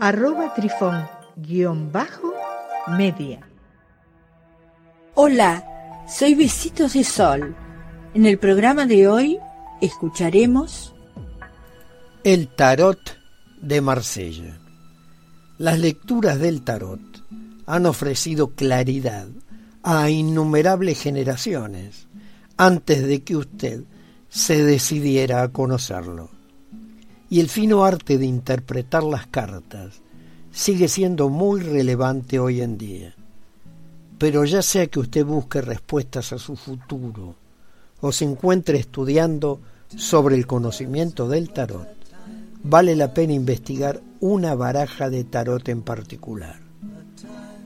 arroba trifón guion bajo media. Hola, soy Besitos de Sol. En el programa de hoy escucharemos El Tarot de Marsella. Las lecturas del Tarot han ofrecido claridad a innumerables generaciones antes de que usted se decidiera a conocerlo y el fino arte de interpretar las cartas sigue siendo muy relevante hoy en día. Pero ya sea que usted busque respuestas a su futuro o se encuentre estudiando sobre el conocimiento del tarot, vale la pena investigar una baraja de tarot en particular.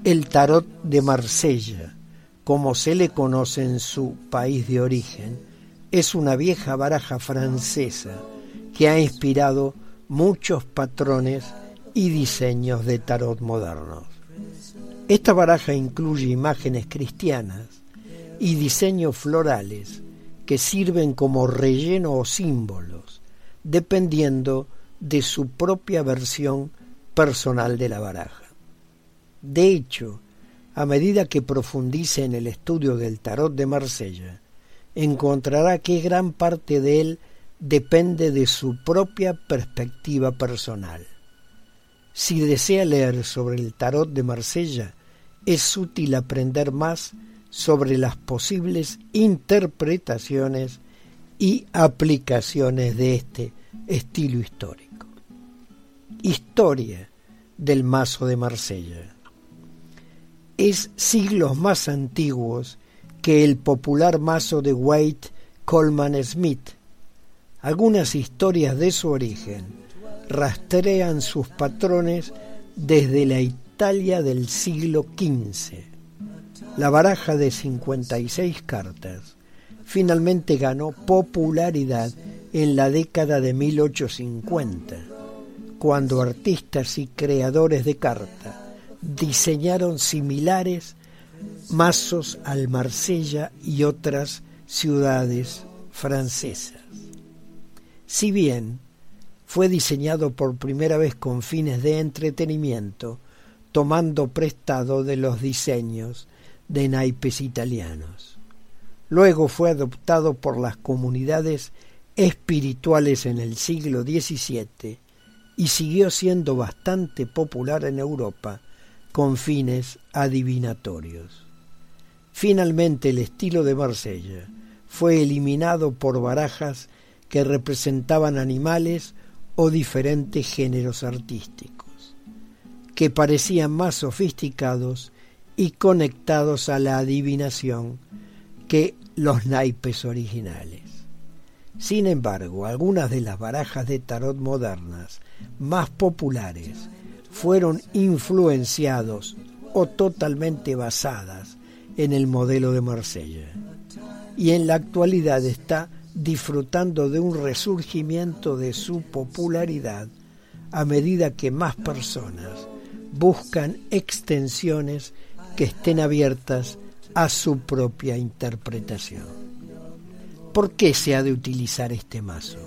El tarot de Marsella, como se le conoce en su país de origen, es una vieja baraja francesa que ha inspirado muchos patrones y diseños de tarot modernos. Esta baraja incluye imágenes cristianas y diseños florales que sirven como relleno o símbolos, dependiendo de su propia versión personal de la baraja. De hecho, a medida que profundice en el estudio del tarot de Marsella, encontrará que gran parte de él depende de su propia perspectiva personal. Si desea leer sobre el tarot de Marsella, es útil aprender más sobre las posibles interpretaciones y aplicaciones de este estilo histórico. Historia del mazo de Marsella. Es siglos más antiguos que el popular mazo de Waite Coleman Smith, algunas historias de su origen rastrean sus patrones desde la Italia del siglo XV. La baraja de 56 cartas finalmente ganó popularidad en la década de 1850, cuando artistas y creadores de carta diseñaron similares mazos al Marsella y otras ciudades francesas. Si bien fue diseñado por primera vez con fines de entretenimiento, tomando prestado de los diseños de naipes italianos. Luego fue adoptado por las comunidades espirituales en el siglo XVII y siguió siendo bastante popular en Europa con fines adivinatorios. Finalmente el estilo de Marsella fue eliminado por barajas que representaban animales o diferentes géneros artísticos, que parecían más sofisticados y conectados a la adivinación que los naipes originales. Sin embargo, algunas de las barajas de tarot modernas más populares fueron influenciados o totalmente basadas en el modelo de Marsella. Y en la actualidad está disfrutando de un resurgimiento de su popularidad a medida que más personas buscan extensiones que estén abiertas a su propia interpretación. ¿Por qué se ha de utilizar este mazo?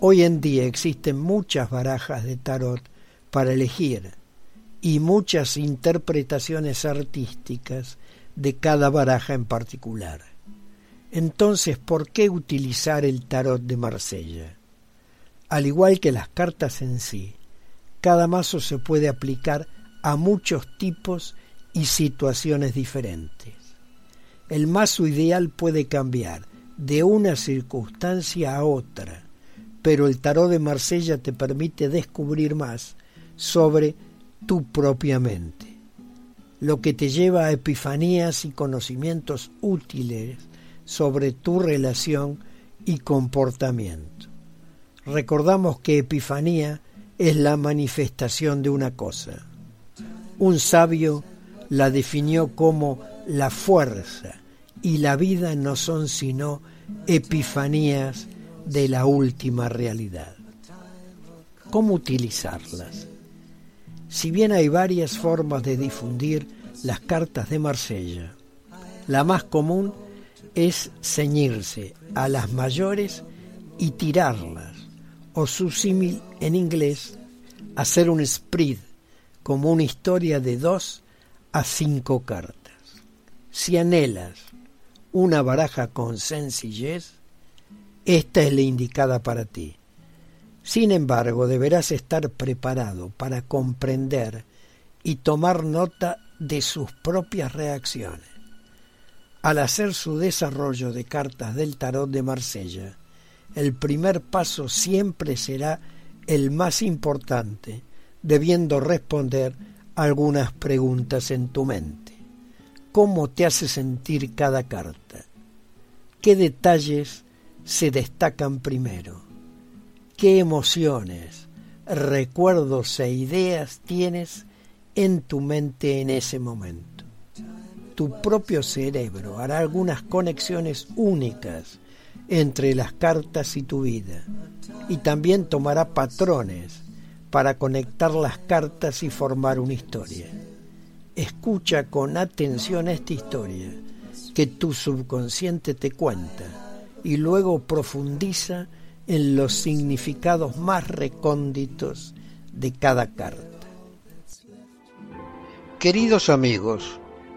Hoy en día existen muchas barajas de tarot para elegir y muchas interpretaciones artísticas de cada baraja en particular. Entonces, ¿por qué utilizar el tarot de Marsella? Al igual que las cartas en sí, cada mazo se puede aplicar a muchos tipos y situaciones diferentes. El mazo ideal puede cambiar de una circunstancia a otra, pero el tarot de Marsella te permite descubrir más sobre tu propia mente, lo que te lleva a epifanías y conocimientos útiles sobre tu relación y comportamiento. Recordamos que Epifanía es la manifestación de una cosa. Un sabio la definió como la fuerza y la vida no son sino epifanías de la última realidad. ¿Cómo utilizarlas? Si bien hay varias formas de difundir las cartas de Marsella, la más común es ceñirse a las mayores y tirarlas, o su símil en inglés, hacer un spread, como una historia de dos a cinco cartas. Si anhelas una baraja con sencillez, esta es la indicada para ti. Sin embargo, deberás estar preparado para comprender y tomar nota de sus propias reacciones. Al hacer su desarrollo de cartas del tarot de Marsella, el primer paso siempre será el más importante, debiendo responder algunas preguntas en tu mente. ¿Cómo te hace sentir cada carta? ¿Qué detalles se destacan primero? ¿Qué emociones, recuerdos e ideas tienes en tu mente en ese momento? Tu propio cerebro hará algunas conexiones únicas entre las cartas y tu vida y también tomará patrones para conectar las cartas y formar una historia. Escucha con atención esta historia que tu subconsciente te cuenta y luego profundiza en los significados más recónditos de cada carta. Queridos amigos,